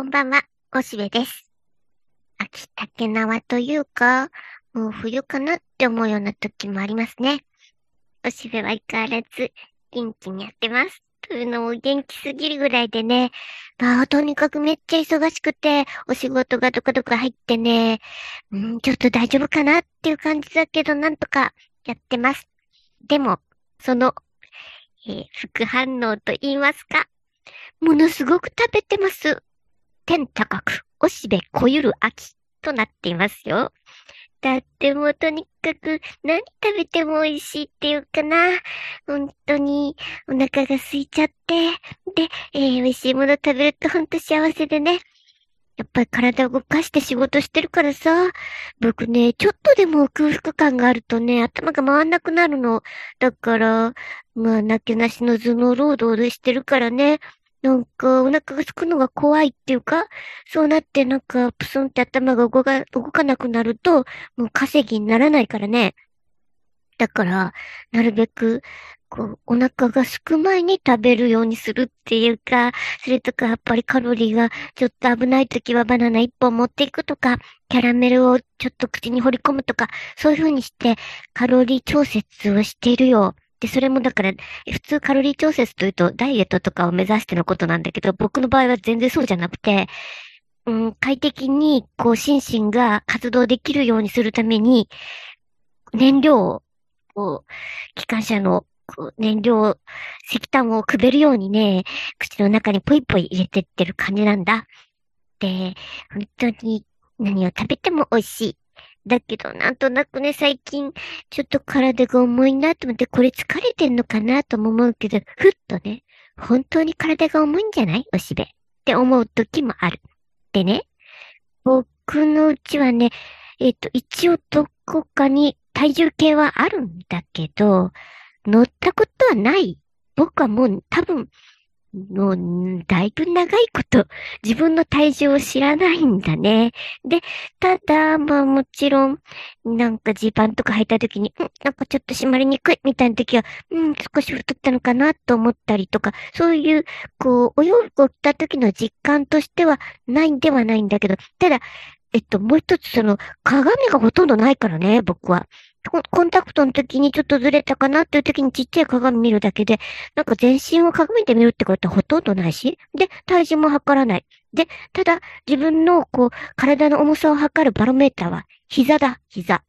こんばんは、おしべです。秋竹縄というか、もう冬かなって思うような時もありますね。おしべは相変わらず元気にやってます。というのも元気すぎるぐらいでね、まあ、とにかくめっちゃ忙しくて、お仕事がどこどこ入ってね、うん、ちょっと大丈夫かなっていう感じだけど、なんとかやってます。でも、その、えー副反応と言いますか、ものすごく食べてます。天高く、おしべこゆる秋となっていますよ。だってもうとにかく何食べても美味しいっていうかな。本当にお腹が空いちゃって。で、えー美味しいもの食べると本当幸せでね。やっぱり体を動かして仕事してるからさ。僕ね、ちょっとでも空腹感があるとね、頭が回んなくなるの。だから、まあ、なけなしの頭脳労働でしてるからね。なんか、お腹がすくのが怖いっていうか、そうなってなんか、プスンって頭が動か、動かなくなると、もう稼ぎにならないからね。だから、なるべく、こう、お腹が空く前に食べるようにするっていうか、それとかやっぱりカロリーがちょっと危ない時はバナナ一本持っていくとか、キャラメルをちょっと口に掘り込むとか、そういう風にしてカロリー調節をしているよ。で、それもだから、普通カロリー調節というとダイエットとかを目指してのことなんだけど、僕の場合は全然そうじゃなくて、うん、快適に、こう、心身が活動できるようにするために、燃料を、こう、機関車の、燃料、石炭をくべるようにね、口の中にポイポイ入れてってる感じなんだ。で、本当に何を食べても美味しい。だけど、なんとなくね、最近、ちょっと体が重いなと思って、これ疲れてんのかなとも思うけど、ふっとね、本当に体が重いんじゃない？おしべ。って思う時もある。でね、僕のうちはね、えっ、と、一応どこかに体重計はあるんだけど、乗ったことはない。僕はもう多分、もう、だいぶ長いこと、自分の体重を知らないんだね。で、ただ、まあもちろん、なんかジーパンとか履いた時に、うん、なんかちょっと締まりにくいみたいな時は、うん、少し太ったのかなと思ったりとか、そういう、こう、お洋服を着た時の実感としてはないんではないんだけど、ただ、えっと、もう一つ、その、鏡がほとんどないからね、僕は。コンタクトの時にちょっとずれたかなっていう時にちっちゃい鏡見るだけで、なんか全身を鏡で見るってことはほとんどないし、で、体重も測らない。で、ただ、自分の、こう、体の重さを測るバロメーターは、膝だ、膝。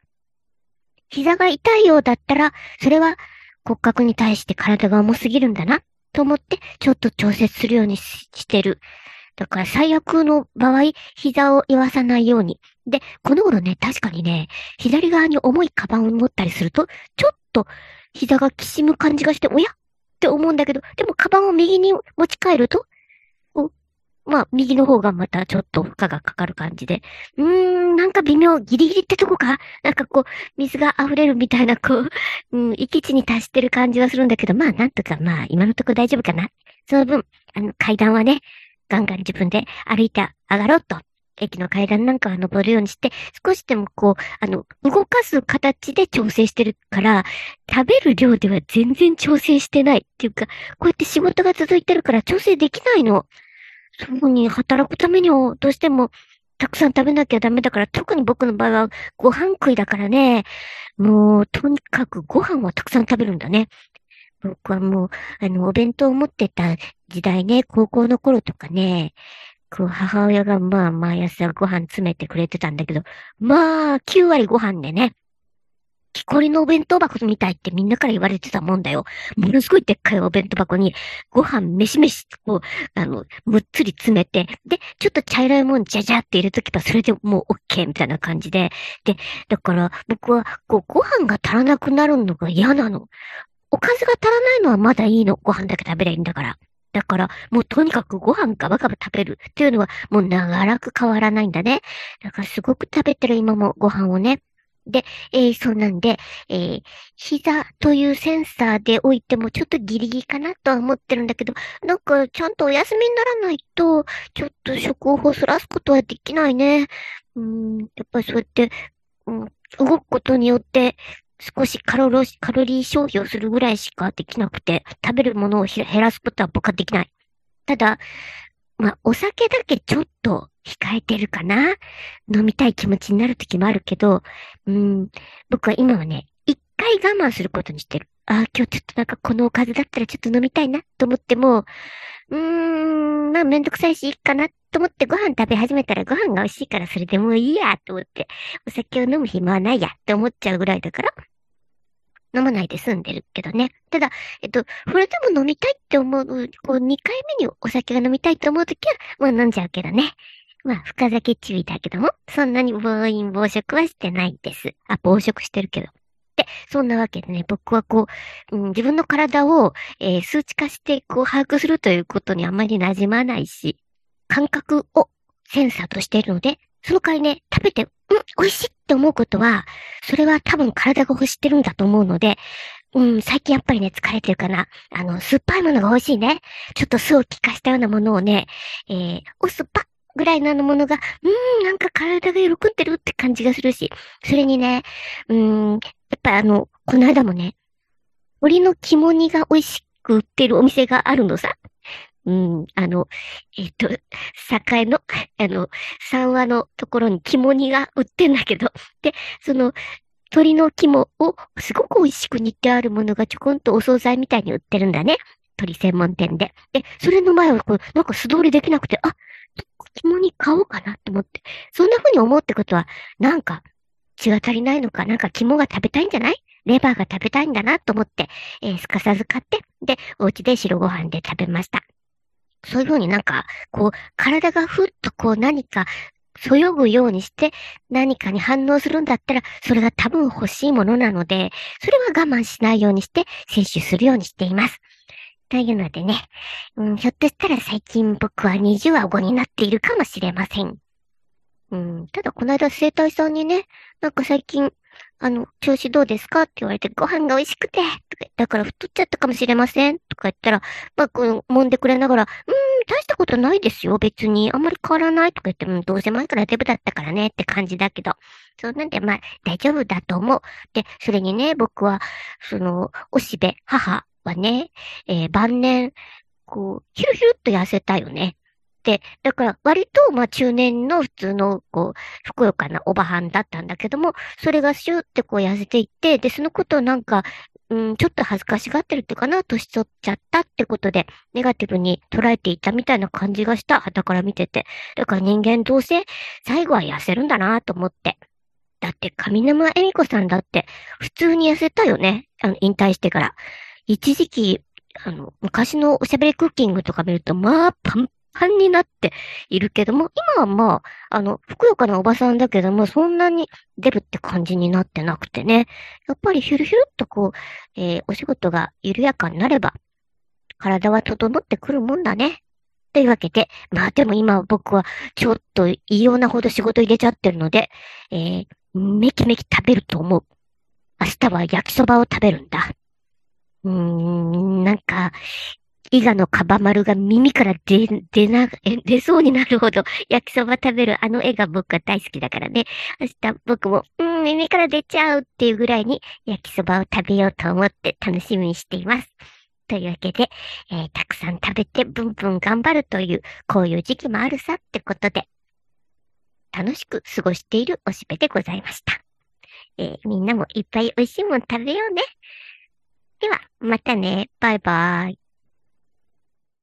膝が痛いようだったら、それは骨格に対して体が重すぎるんだな、と思って、ちょっと調節するようにしてる。だから最悪の場合、膝を言わさないように。で、この頃ね、確かにね、左側に重いカバンを持ったりすると、ちょっと膝がきしむ感じがして、おやって思うんだけど、でもカバンを右に持ち帰ると、こうまあ、右の方がまたちょっと負荷がかかる感じで、うーん、なんか微妙、ギリギリってとこか？なんかこう、水が溢れるみたいな、こう、うん、息地に達してる感じはするんだけど、まあ、なんとか、まあ、今のところ大丈夫かな。その分、あの、階段はね、ガンガン自分で歩いて上がろうと。駅の階段なんかは登るようにして、少しでもこう、あの、動かす形で調整してるから、食べる量では全然調整してないっていうか、こうやって仕事が続いてるから調整できないの。そうに働くためにも、どうしても、たくさん食べなきゃダメだから、特に僕の場合はご飯食いだからね、もう、とにかくご飯はたくさん食べるんだね。僕はもう、あの、お弁当を持ってた時代ね、高校の頃とかね、こう、母親がまあ、毎朝ご飯詰めてくれてたんだけど、まあ、9割ご飯でね、木こりのお弁当箱みたいってみんなから言われてたもんだよ。ものすごいでっかいお弁当箱に、ご飯、飯飯、こう、あの、むっつり詰めて、で、ちょっと茶色いもん、じゃじゃって入れとけば、それでもう OK みたいな感じで。で、だから、僕は、こう、ご飯が足らなくなるのが嫌なの。おかずが足らないのはまだいいの。ご飯だけ食べりゃいいんだから。だから、もうとにかくご飯ガバガバ食べるっていうのはもう長らく変わらないんだね。だからすごく食べてる今もご飯をね。で、えーそうなんで、えー膝というセンサーで置いてもちょっとギリギリかなとは思ってるんだけど、なんかちゃんとお休みにならないと、ちょっと食を細らすことはできないね。うん、やっぱりそうやって、うん、動くことによって、少しカロロカロリー消費をするぐらいしかできなくて、食べるものを減らすことは僕はできない。ただ、まあ、お酒だけちょっと控えてるかな？飲みたい気持ちになる時もあるけど、うん、僕は今はね、一回我慢することにしてる。ああ、今日ちょっとなんかこのおかずだったらちょっと飲みたいなと思っても、うーん、まあめんどくさいしいいかなと思ってご飯食べ始めたらご飯が美味しいからそれでもういいやと思って、お酒を飲む暇はないやって思っちゃうぐらいだから、飲まないで済んでるけどね。ただ、えっと、それでも飲みたいって思う、こう、2回目にお酒が飲みたいと思うときは、まあ飲んじゃうけどね。まあ、深酒注意だけども、そんなに暴飲暴食はしてないです。あ、暴食してるけど。で、そんなわけでね、僕はこう、うん、自分の体を、えー、数値化して、こう、把握するということにあまり馴染まないし、感覚をセンサーとしているので、その代わりね、食べて、うん、美味しいって思うことは、それは多分体が欲してるんだと思うので、うん、最近やっぱりね、疲れてるかな。あの、酸っぱいものが美味しいね。ちょっと酢を効かしたようなものをね、えー、お酸っぱぐらいのあのものが、うん、なんか体が喜んでるって感じがするし、それにね、うん、やっぱあの、この間もね、鳥の肝煮が美味しく売ってるお店があるのさ。うん、あの、えっ、と、栄の、あの、三話のところに肝煮が売ってんだけど、で、その、鳥の肝をすごく美味しく煮てあるものがちょこんとお惣菜みたいに売ってるんだね。鳥専門店で。で、それの前はこう、なんか素通りできなくて、あ、肝に買おうかなと思って。そんな風に思うってことは、なんか血が足りないのか、なんか肝が食べたいんじゃない？レバーが食べたいんだなと思って、えー、すかさず買って、で、お家で白ご飯で食べました。そういう風になんか、こう、体がふっとこう何か、そよぐようにして何かに反応するんだったら、それが多分欲しいものなので、それは我慢しないようにして摂取するようにしています。というのでね、うん、ひょっとしたら最近僕は20話後になっているかもしれません。うん、ただこの間生体さんにね、なんか最近あの、調子どうですか？って言われて、ご飯が美味しくて、とかだから太っちゃったかもしれません、とか言ったら、まあ、こう、揉んでくれながら、うーん、大したことないですよ、別に。あんまり変わらないとか言って、うん、どうせ前からデブだったからねって感じだけど。そうなんで、まあ、大丈夫だと思う。で、それにね、僕は、その、おしべ、母はね、えー、晩年、こう、ヒュルヒュルっと痩せたよね。、でだから割と、まあ中年の普通の、こう、ふくよかなおばはんだったんだけども、それがシューってこう痩せていって、で、そのことをなんか、うん、ちょっと恥ずかしがってるっていうかな、年取っちゃったってことで、ネガティブに捉えていたみたいな感じがした、旗から見てて。だから人間どうせ、最後は痩せるんだなと思って。だって、上沼恵美子さんだって、普通に痩せたよね。あの、引退してから。一時期、あの、昔のおしゃべりクッキングとか見ると、まあ、パン半になっているけども、今はまあ、あの、ふくよかなおばさんだけども、そんなに出るって感じになってなくてね。やっぱりヒュルヒュルっとこう、えー、お仕事が緩やかになれば、体は整ってくるもんだね。というわけで、まあでも今僕はちょっと異様なほど仕事入れちゃってるので、えー、めきめき食べると思う。明日は焼きそばを食べるんだ。うん、伊賀のカバ丸が耳から出、出な、出そうになるほど焼きそば食べるあの絵が僕は大好きだからね。明日僕も、うん、耳から出ちゃうっていうぐらいに焼きそばを食べようと思って楽しみにしています。というわけで、えー、たくさん食べてブンブン頑張るという、こういう時期もあるさってことで、楽しく過ごしているおしべでございました。えー、みんなもいっぱい美味しいもん食べようね。では、またね。バイバイ。